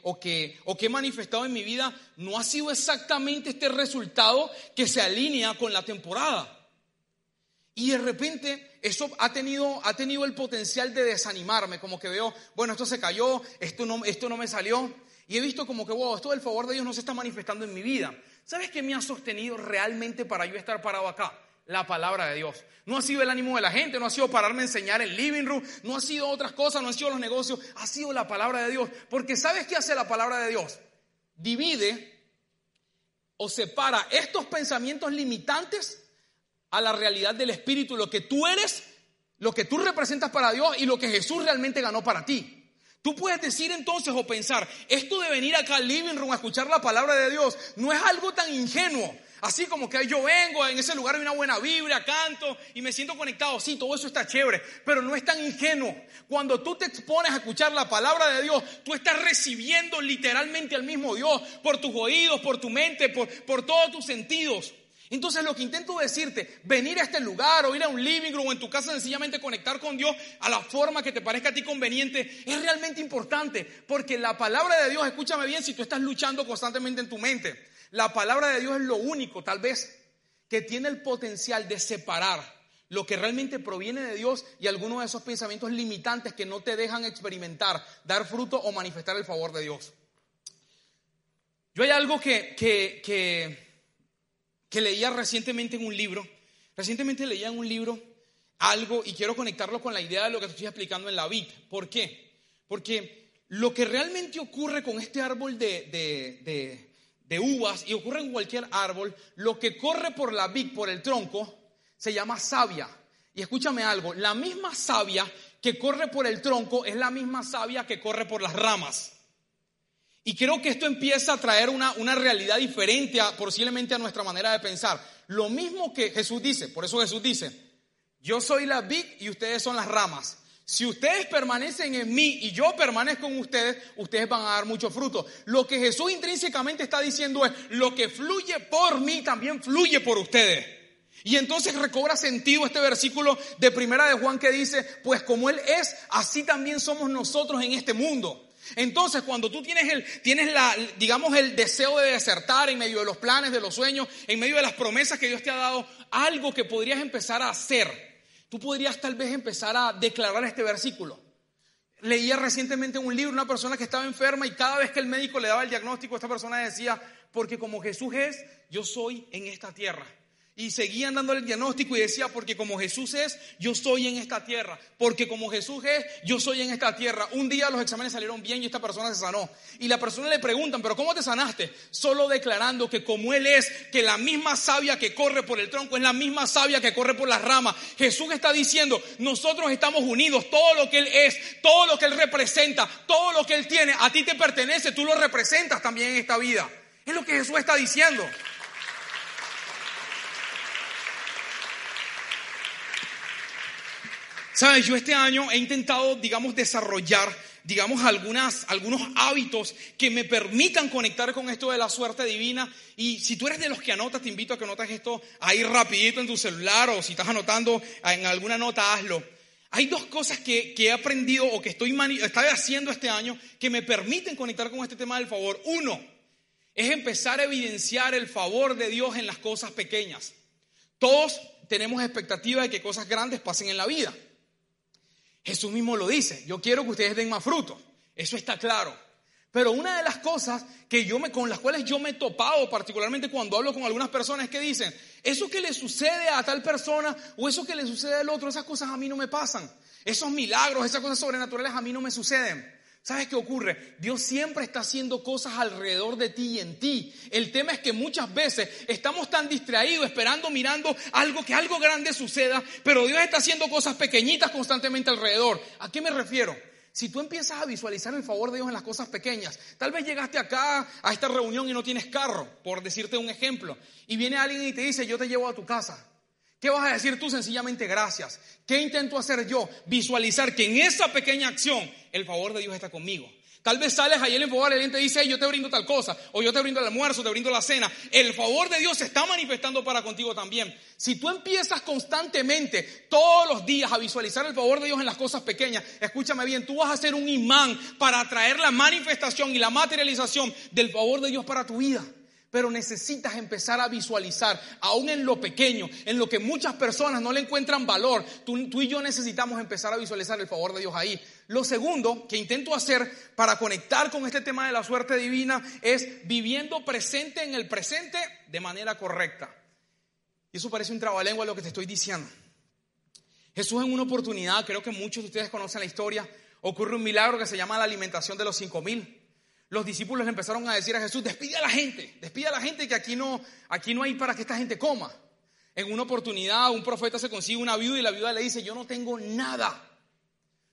he manifestado en mi vida no ha sido exactamente este resultado que se alinea con la temporada. Y de repente eso ha tenido, ha tenido el potencial de desanimarme, como que veo, bueno, esto se cayó, esto no, esto no me salió, y he visto como que, wow, esto del favor de Dios no se está manifestando en mi vida. ¿Sabes qué me ha sostenido realmente para yo estar parado acá? La palabra de Dios. No ha sido el ánimo de la gente, no ha sido pararme a enseñar el living room, no ha sido otras cosas, no ha sido los negocios, ha sido la palabra de Dios. Porque ¿sabes qué hace la palabra de Dios? Divide o separa estos pensamientos limitantes a la realidad del Espíritu, lo que tú eres, lo que tú representas para Dios y lo que Jesús realmente ganó para ti. Tú puedes decir entonces o pensar, esto de venir acá al living room a escuchar la palabra de Dios no es algo tan ingenuo. Así como que yo vengo, en ese lugar hay una buena Biblia, canto y me siento conectado. Sí, todo eso está chévere, pero no es tan ingenuo. Cuando tú te expones a escuchar la palabra de Dios, tú estás recibiendo literalmente al mismo Dios por tus oídos, por tu mente, por, por todos tus sentidos. Entonces lo que intento decirte, venir a este lugar o ir a un living room o en tu casa sencillamente conectar con Dios a la forma que te parezca a ti conveniente, es realmente importante, porque la palabra de Dios, escúchame bien, si tú estás luchando constantemente en tu mente, la palabra de Dios es lo único, tal vez, que tiene el potencial de separar lo que realmente proviene de Dios y algunos de esos pensamientos limitantes que no te dejan experimentar, dar fruto o manifestar el favor de Dios. Yo hay algo que, que, que, leía recientemente en un libro. Recientemente leía en un libro algo y quiero conectarlo con la idea de lo que te estoy explicando en la vid. ¿Por qué? Porque lo que realmente ocurre con este árbol de de uvas y ocurre en cualquier árbol, lo que corre por la vid, por el tronco, se llama savia. Y escúchame algo, la misma savia que corre por el tronco es la misma savia que corre por las ramas. Y creo que esto empieza a traer una, una realidad diferente posiblemente a nuestra manera de pensar. Lo mismo que Jesús dice, por eso Jesús dice, yo soy la vid y ustedes son las ramas. Si ustedes permanecen en mí y yo permanezco en ustedes, ustedes van a dar mucho fruto. Lo que Jesús intrínsecamente está diciendo es, lo que fluye por mí también fluye por ustedes. Y entonces recobra sentido este versículo de primera de Juan que dice, pues como Él es, así también somos nosotros en este mundo. Entonces, cuando tú tienes el, tienes la, digamos, el deseo de desertar en medio de los planes, de los sueños, en medio de las promesas que Dios te ha dado, algo que podrías empezar a hacer, tú podrías tal vez empezar a declarar este versículo. Leía recientemente en un libro una persona que estaba enferma y cada vez que el médico le daba el diagnóstico, esta persona decía, porque como Jesús es, yo soy en esta tierra. Y seguían dándole el diagnóstico y decía, porque como Jesús es, yo soy en esta tierra. Porque como Jesús es, yo soy en esta tierra. Un día los exámenes salieron bien y esta persona se sanó. Y la persona le preguntan, pero ¿cómo te sanaste? Solo declarando que como Él es, que la misma savia que corre por el tronco es la misma savia que corre por las ramas. Jesús está diciendo, nosotros estamos unidos, todo lo que Él es, todo lo que Él representa, todo lo que Él tiene, a ti te pertenece, tú lo representas también en esta vida. Es lo que Jesús está diciendo. Sabes, yo este año he intentado, digamos, desarrollar, digamos, algunas, algunos hábitos que me permitan conectar con esto de la suerte divina. Y si tú eres de los que anotas, te invito a que anotes esto ahí rapidito en tu celular o si estás anotando en alguna nota, hazlo. Hay dos cosas que, he aprendido o que estoy, estoy haciendo este año que me permiten conectar con este tema del favor. Uno, es empezar a evidenciar el favor de Dios en las cosas pequeñas. Todos tenemos expectativa de que cosas grandes pasen en la vida. Jesús mismo lo dice, yo quiero que ustedes den más fruto, eso está claro. Pero una de las cosas que yo me, con las cuales yo me he topado, particularmente cuando hablo con algunas personas, es que dicen, eso que le sucede a tal persona o eso que le sucede al otro, esas cosas a mí no me pasan. Esos milagros, esas cosas sobrenaturales a mí no me suceden. ¿Sabes qué ocurre? Dios siempre está haciendo cosas alrededor de ti y en ti. El tema es que muchas veces estamos tan distraídos esperando, mirando algo, que algo grande suceda, pero Dios está haciendo cosas pequeñitas constantemente alrededor. ¿A qué me refiero? Si tú empiezas a visualizar el favor de Dios en las cosas pequeñas, tal vez llegaste acá a esta reunión y no tienes carro, por decirte un ejemplo, y viene alguien y te dice, yo te llevo a tu casa. ¿Qué vas a decir tú? Sencillamente gracias. ¿Qué intento hacer yo? Visualizar que en esa pequeña acción el favor de Dios está conmigo. Tal vez sales ahí en favor, alguien te dice, yo te brindo tal cosa, o yo te brindo el almuerzo, te brindo la cena. El favor de Dios se está manifestando para contigo también. Si tú empiezas constantemente, todos los días, a visualizar el favor de Dios en las cosas pequeñas, escúchame bien, tú vas a ser un imán para atraer la manifestación y la materialización del favor de Dios para tu vida pero necesitas empezar a visualizar, aún en lo pequeño, en lo que muchas personas no le encuentran valor, tú, y yo necesitamos empezar a visualizar el favor de Dios ahí. Lo segundo que intento hacer para conectar con este tema de la suerte divina es viviendo presente en el presente de manera correcta. Y eso parece un trabalengua lo que te estoy diciendo. Jesús en una oportunidad, creo que muchos de ustedes conocen la historia, ocurre un milagro que se llama la alimentación de los cinco mil los discípulos empezaron a decir a Jesús, despide a la gente, despide a la gente que aquí no, aquí no hay para que esta gente coma. En una oportunidad un profeta se consigue una viuda y la viuda le dice, yo no tengo nada.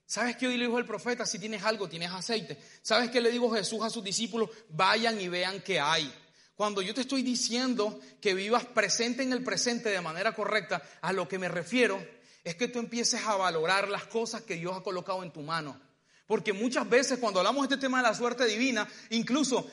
¿Sabes qué hoy le dijo el profeta? Si tienes algo, tienes aceite. ¿Sabes qué le dijo Jesús a sus discípulos? Vayan y vean qué hay. Cuando yo te estoy diciendo que vivas presente en el presente de manera correcta, a lo que me refiero es que tú empieces a valorar las cosas que Dios ha colocado en tu mano. Porque muchas veces cuando hablamos de este tema de la suerte divina, incluso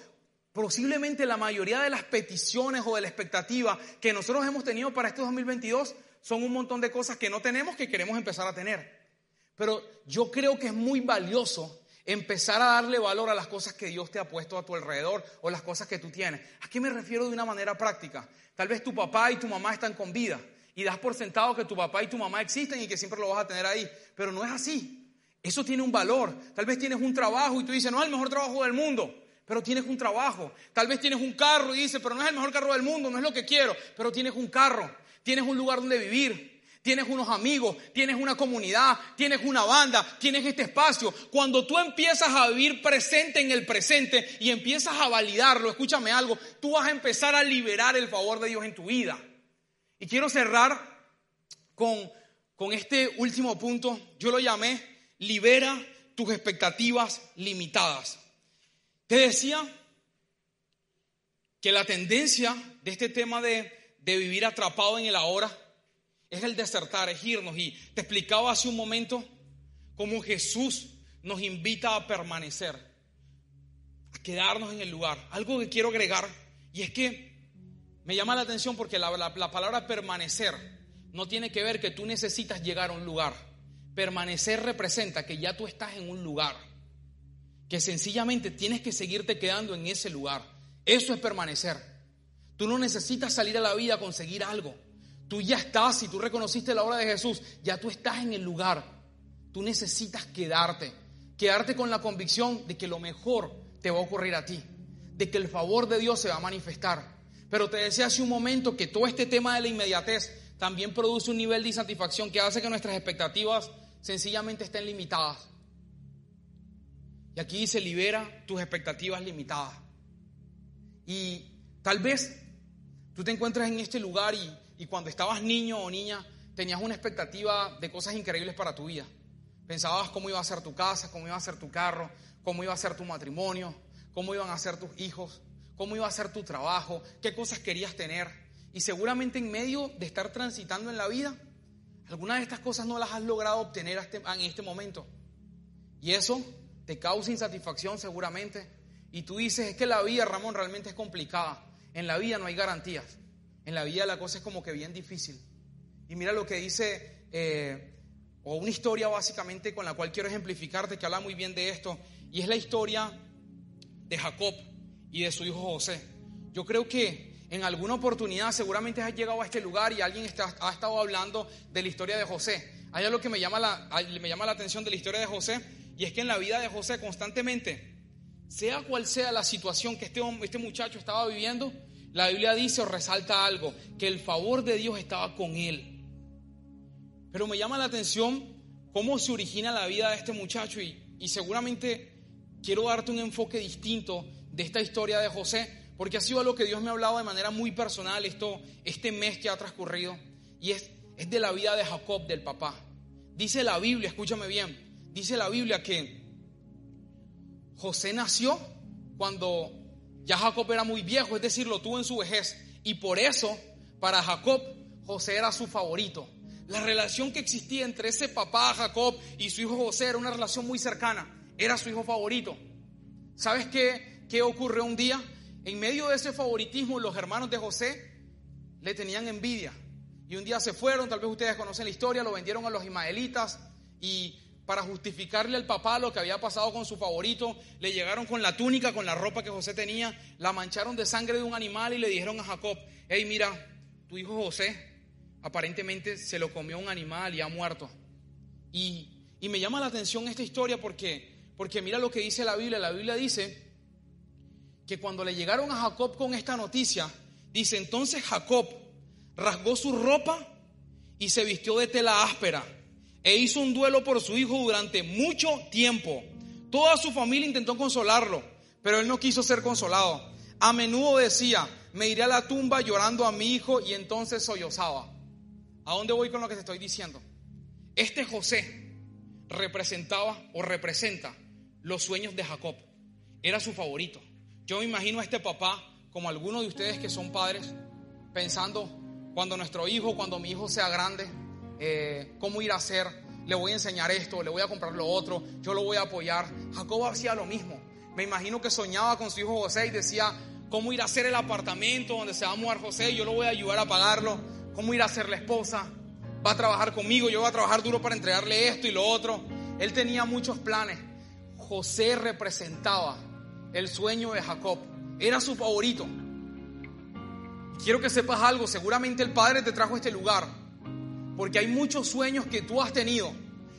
posiblemente la mayoría de las peticiones o de la expectativa que nosotros hemos tenido para este 2022 son un montón de cosas que no tenemos que queremos empezar a tener. Pero yo creo que es muy valioso empezar a darle valor a las cosas que Dios te ha puesto a tu alrededor o las cosas que tú tienes. ¿A qué me refiero de una manera práctica? Tal vez tu papá y tu mamá están con vida y das por sentado que tu papá y tu mamá existen y que siempre lo vas a tener ahí, pero no es así. Eso tiene un valor. Tal vez tienes un trabajo y tú dices, no es el mejor trabajo del mundo, pero tienes un trabajo. Tal vez tienes un carro y dices, pero no es el mejor carro del mundo, no es lo que quiero, pero tienes un carro, tienes un lugar donde vivir. Tienes unos amigos, tienes una comunidad, tienes una banda, tienes este espacio. Cuando tú empiezas a vivir presente en el presente y empiezas a validarlo, escúchame algo, tú vas a empezar a liberar el favor de Dios en tu vida. Y quiero cerrar con, con este último punto. Yo lo llamé libera tus expectativas limitadas. Te decía que la tendencia de este tema de, vivir atrapado en el ahora es el desertar, es irnos. Y te explicaba hace un momento cómo Jesús nos invita a permanecer, a quedarnos en el lugar. Algo que quiero agregar y es que Me llama la atención porque la, la palabra permanecer no tiene que ver que tú necesitas llegar a un lugar. Permanecer representa que ya tú estás en un lugar, que sencillamente tienes que seguirte quedando en ese lugar. Eso es permanecer. Tú no necesitas salir a la vida a conseguir algo. Tú ya estás, si tú reconociste la obra de Jesús, ya tú estás en el lugar. Tú necesitas quedarte, quedarte con la convicción de que lo mejor te va a ocurrir a ti, de que el favor de Dios se va a manifestar. Pero te decía hace un momento que todo este tema de la inmediatez también produce un nivel de insatisfacción que hace que nuestras expectativas sencillamente estén limitadas. Y aquí dice, libera tus expectativas limitadas. Y tal vez tú te encuentras en este lugar y, y cuando estabas niño o niña tenías una expectativa de cosas increíbles para tu vida. Pensabas cómo iba a ser tu casa, cómo iba a ser tu carro, cómo iba a ser tu matrimonio, cómo iban a ser tus hijos, cómo iba a ser tu trabajo, qué cosas querías tener. Y seguramente en medio de estar transitando en la vida, algunas de estas cosas no las has logrado obtener este, en este momento. Y eso te causa insatisfacción seguramente. Y tú dices, es que la vida, Ramón, realmente es complicada. En la vida no hay garantías. En la vida la cosa es como que bien difícil. Y mira lo que dice, eh, o una historia básicamente con la cual quiero ejemplificarte, que habla muy bien de esto. Y es la historia de Jacob y de su hijo José. Yo creo que en alguna oportunidad seguramente has llegado a este lugar y alguien ha estado hablando de la historia de José. Hay algo que me llama, la, me llama la atención de la historia de José y es que en la vida de José constantemente, sea cual sea la situación que este, este muchacho estaba viviendo, la Biblia dice o resalta algo, que el favor de Dios estaba con él. Pero me llama la atención cómo se origina la vida de este muchacho y, y seguramente quiero darte un enfoque distinto de esta historia de José, porque ha sido algo que Dios me ha hablado de manera muy personal esto, este mes que ha transcurrido, y es, es de la vida de Jacob, del papá. Dice la Biblia, escúchame bien, dice la Biblia que José nació cuando ya Jacob era muy viejo, es decir, lo tuvo en su vejez, y por eso para Jacob José era su favorito. La relación que existía entre ese papá Jacob y su hijo José era una relación muy cercana, era su hijo favorito. ¿Sabes qué? ¿Qué ocurrió un día? En medio de ese favoritismo, los hermanos de José le tenían envidia. Y un día se fueron, tal vez ustedes conocen la historia, lo vendieron a los ismaelitas y para justificarle al papá lo que había pasado con su favorito, le llegaron con la túnica, con la ropa que José tenía, la mancharon de sangre de un animal y le dijeron a Jacob, hey mira, tu hijo José aparentemente se lo comió un animal y ha muerto. Y, y me llama la atención esta historia porque, porque mira lo que dice la Biblia, la Biblia dice que cuando le llegaron a Jacob con esta noticia, dice, entonces Jacob rasgó su ropa y se vistió de tela áspera e hizo un duelo por su hijo durante mucho tiempo. Toda su familia intentó consolarlo, pero él no quiso ser consolado. A menudo decía, me iré a la tumba llorando a mi hijo y entonces sollozaba. ¿A dónde voy con lo que te estoy diciendo? Este José representaba o representa los sueños de Jacob. Era su favorito. Yo me imagino a este papá, como algunos de ustedes que son padres, pensando, cuando nuestro hijo, cuando mi hijo sea grande, eh, cómo ir a hacer, le voy a enseñar esto, le voy a comprar lo otro, yo lo voy a apoyar. Jacob hacía lo mismo. Me imagino que soñaba con su hijo José y decía, cómo ir a hacer el apartamento donde se va a mudar José, yo lo voy a ayudar a pagarlo, cómo ir a hacer la esposa, va a trabajar conmigo, yo voy a trabajar duro para entregarle esto y lo otro. Él tenía muchos planes. José representaba el sueño de Jacob. Era su favorito. Quiero que sepas algo, seguramente el Padre te trajo a este lugar, porque hay muchos sueños que tú has tenido.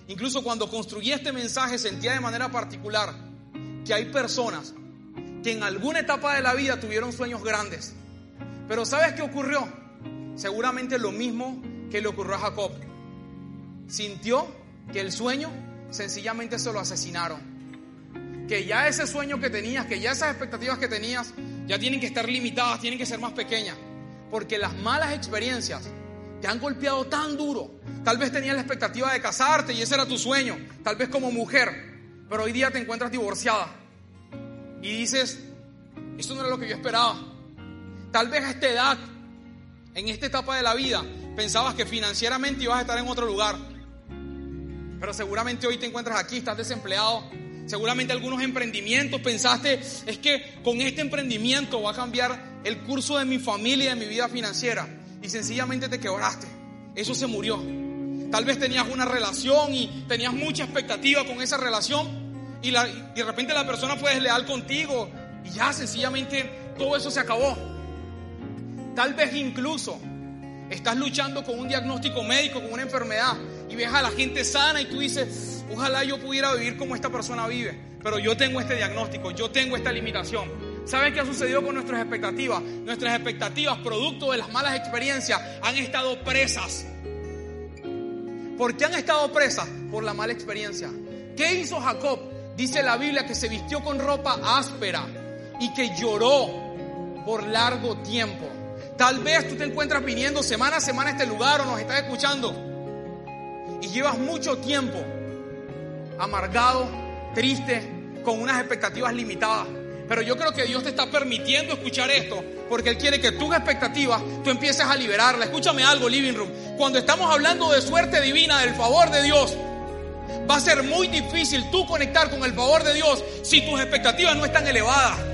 Incluso cuando construí este mensaje sentía de manera particular que hay personas que en alguna etapa de la vida tuvieron sueños grandes. Pero ¿sabes qué ocurrió? Seguramente lo mismo que le ocurrió a Jacob. Sintió que el sueño sencillamente se lo asesinaron que ya ese sueño que tenías, que ya esas expectativas que tenías, ya tienen que estar limitadas, tienen que ser más pequeñas. Porque las malas experiencias te han golpeado tan duro. Tal vez tenías la expectativa de casarte y ese era tu sueño, tal vez como mujer, pero hoy día te encuentras divorciada y dices, esto no era lo que yo esperaba. Tal vez a esta edad, en esta etapa de la vida, pensabas que financieramente ibas a estar en otro lugar, pero seguramente hoy te encuentras aquí, estás desempleado, Seguramente algunos emprendimientos pensaste, es que con este emprendimiento va a cambiar el curso de mi familia y de mi vida financiera y sencillamente te quebraste. Eso se murió. Tal vez tenías una relación y tenías mucha expectativa con esa relación y, de repente la persona fue desleal contigo y ya sencillamente todo eso se acabó. Tal vez incluso estás luchando con un diagnóstico médico, con una enfermedad y ves a la gente sana y tú dices, ojalá yo pudiera vivir como esta persona vive, pero yo tengo este diagnóstico, yo tengo esta limitación. ¿Saben qué ha sucedido con nuestras expectativas? Nuestras expectativas, producto de las malas experiencias, han estado presas ¿Por qué han estado presas? Por la mala experiencia. ¿Qué hizo Jacob? Dice la Biblia que se vistió con ropa áspera y que lloró por largo tiempo. Tal vez tú te encuentras viniendo semana a semana a este lugar o nos estás escuchando y llevas mucho tiempo amargado, triste, con unas expectativas limitadas. Pero yo creo que Dios te está permitiendo escuchar esto porque Él quiere que tus expectativas tú empieces a liberarla. Escúchame algo, Living Room. Cuando estamos hablando de suerte divina, del favor de Dios, va a ser muy difícil tú conectar con el favor de Dios si tus expectativas no están elevadas.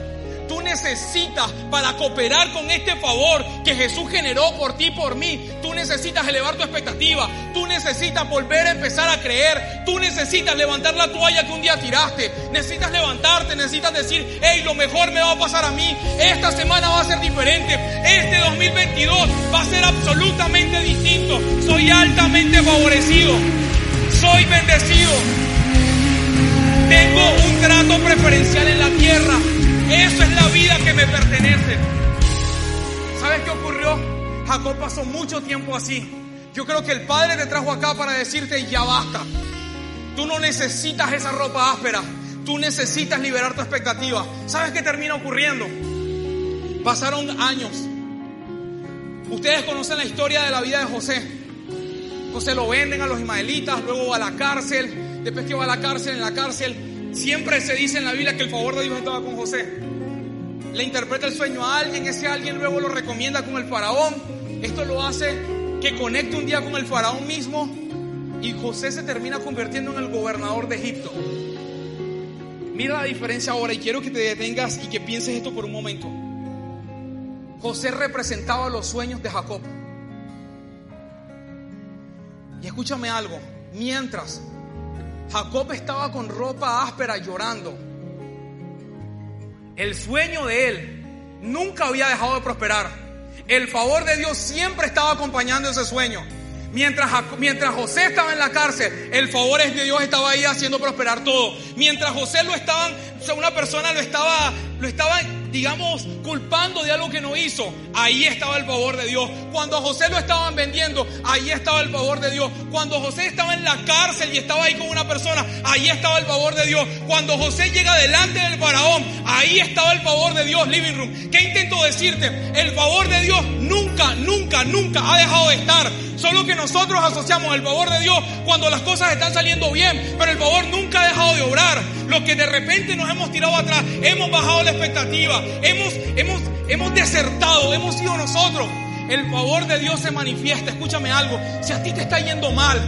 Tú necesitas para cooperar con este favor que Jesús generó por ti, por mí. Tú necesitas elevar tu expectativa. Tú necesitas volver a empezar a creer. Tú necesitas levantar la toalla que un día tiraste. Necesitas levantarte. Necesitas decir, hey, lo mejor me va a pasar a mí. Esta semana va a ser diferente. Este 2022 va a ser absolutamente distinto. Soy altamente favorecido. Soy bendecido. Tengo un trato preferencial en la tierra. Eso es la vida que me pertenece. ¿Sabes qué ocurrió? Jacob pasó mucho tiempo así. Yo creo que el Padre te trajo acá para decirte, ya basta. Tú no necesitas esa ropa áspera. Tú necesitas liberar tu expectativa. ¿Sabes qué termina ocurriendo? Pasaron años. Ustedes conocen la historia de la vida de José. José lo venden a los ismaelitas, luego va a la cárcel. Después que va a la cárcel, en la cárcel Siempre se dice en la Biblia que el favor de Dios estaba con José. Le interpreta el sueño a alguien, ese alguien luego lo recomienda con el faraón. Esto lo hace que conecte un día con el faraón mismo y José se termina convirtiendo en el gobernador de Egipto. Mira la diferencia ahora y quiero que te detengas y que pienses esto por un momento. José representaba los sueños de Jacob. Y escúchame algo, mientras Jacob estaba con ropa áspera llorando. El sueño de él nunca había dejado de prosperar. El favor de Dios siempre estaba acompañando ese sueño. Mientras, mientras José estaba en la cárcel, el favor de Dios estaba ahí haciendo prosperar todo. Mientras José lo estaban, una persona lo estaba, lo estaba digamos, culpando de algo que no hizo, ahí estaba el favor de Dios. Cuando a José lo estaban vendiendo, ahí estaba el favor de Dios. Cuando José estaba en la cárcel y estaba ahí con una persona, ahí estaba el favor de Dios. Cuando José llega delante del faraón, ahí estaba el favor de Dios, Living Room. ¿Qué intento decirte? El favor de Dios nunca, nunca, nunca ha dejado de estar. Solo que nosotros asociamos el favor de Dios cuando las cosas están saliendo bien, pero el favor nunca ha dejado de obrar. Lo que de repente nos hemos tirado atrás, hemos bajado la expectativa, hemos, hemos, hemos desertado, hemos sido nosotros. El favor de Dios se manifiesta. Escúchame algo, si a ti te está yendo mal,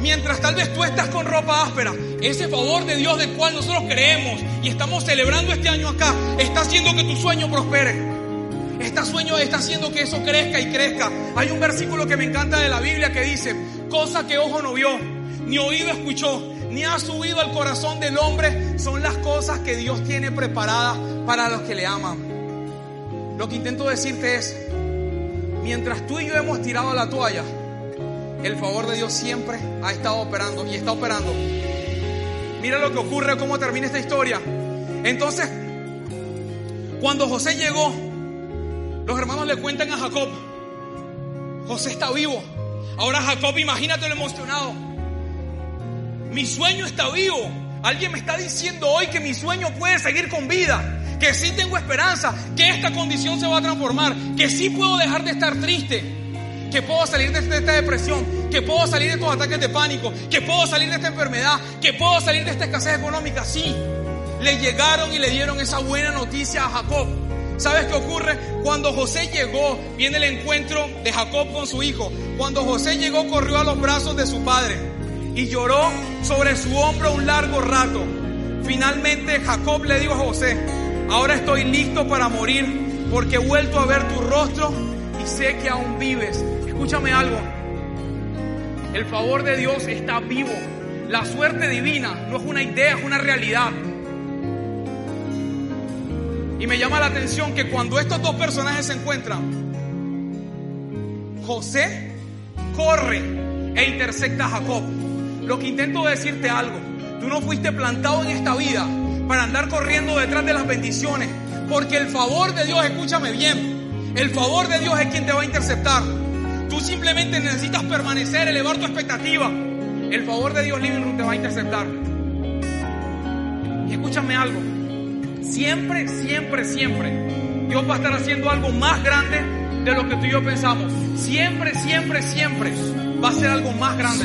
mientras tal vez tú estás con ropa áspera, ese favor de Dios del cual nosotros creemos y estamos celebrando este año acá, está haciendo que tu sueño prospere. Este sueño está haciendo que eso crezca y crezca. Hay un versículo que me encanta de la Biblia que dice, cosa que ojo no vio, ni oído escuchó, ni ha subido al corazón del hombre, son las cosas que Dios tiene preparadas para los que le aman. Lo que intento decirte es, mientras tú y yo hemos tirado la toalla, el favor de Dios siempre ha estado operando y está operando. Mira lo que ocurre, cómo termina esta historia. Entonces, cuando José llegó, los hermanos le cuentan a Jacob, José está vivo. Ahora Jacob, imagínate lo emocionado. Mi sueño está vivo. Alguien me está diciendo hoy que mi sueño puede seguir con vida. Que sí tengo esperanza, que esta condición se va a transformar, que sí puedo dejar de estar triste, que puedo salir de esta depresión, que puedo salir de estos ataques de pánico, que puedo salir de esta enfermedad, que puedo salir de esta escasez económica. Sí, le llegaron y le dieron esa buena noticia a Jacob. ¿Sabes qué ocurre? Cuando José llegó, viene el encuentro de Jacob con su hijo. Cuando José llegó, corrió a los brazos de su padre y lloró sobre su hombro un largo rato. Finalmente Jacob le dijo a José, ahora estoy listo para morir porque he vuelto a ver tu rostro y sé que aún vives. Escúchame algo. El favor de Dios está vivo. La suerte divina no es una idea, es una realidad. Y me llama la atención que cuando estos dos personajes se encuentran, José corre e intersecta a Jacob. Lo que intento decirte algo, tú no fuiste plantado en esta vida para andar corriendo detrás de las bendiciones, porque el favor de Dios, escúchame bien, el favor de Dios es quien te va a interceptar. Tú simplemente necesitas permanecer, elevar tu expectativa. El favor de Dios Living te va a interceptar. Y escúchame algo, siempre, siempre, siempre, Dios va a estar haciendo algo más grande de lo que tú y yo pensamos. Siempre, siempre, siempre va a ser algo más grande.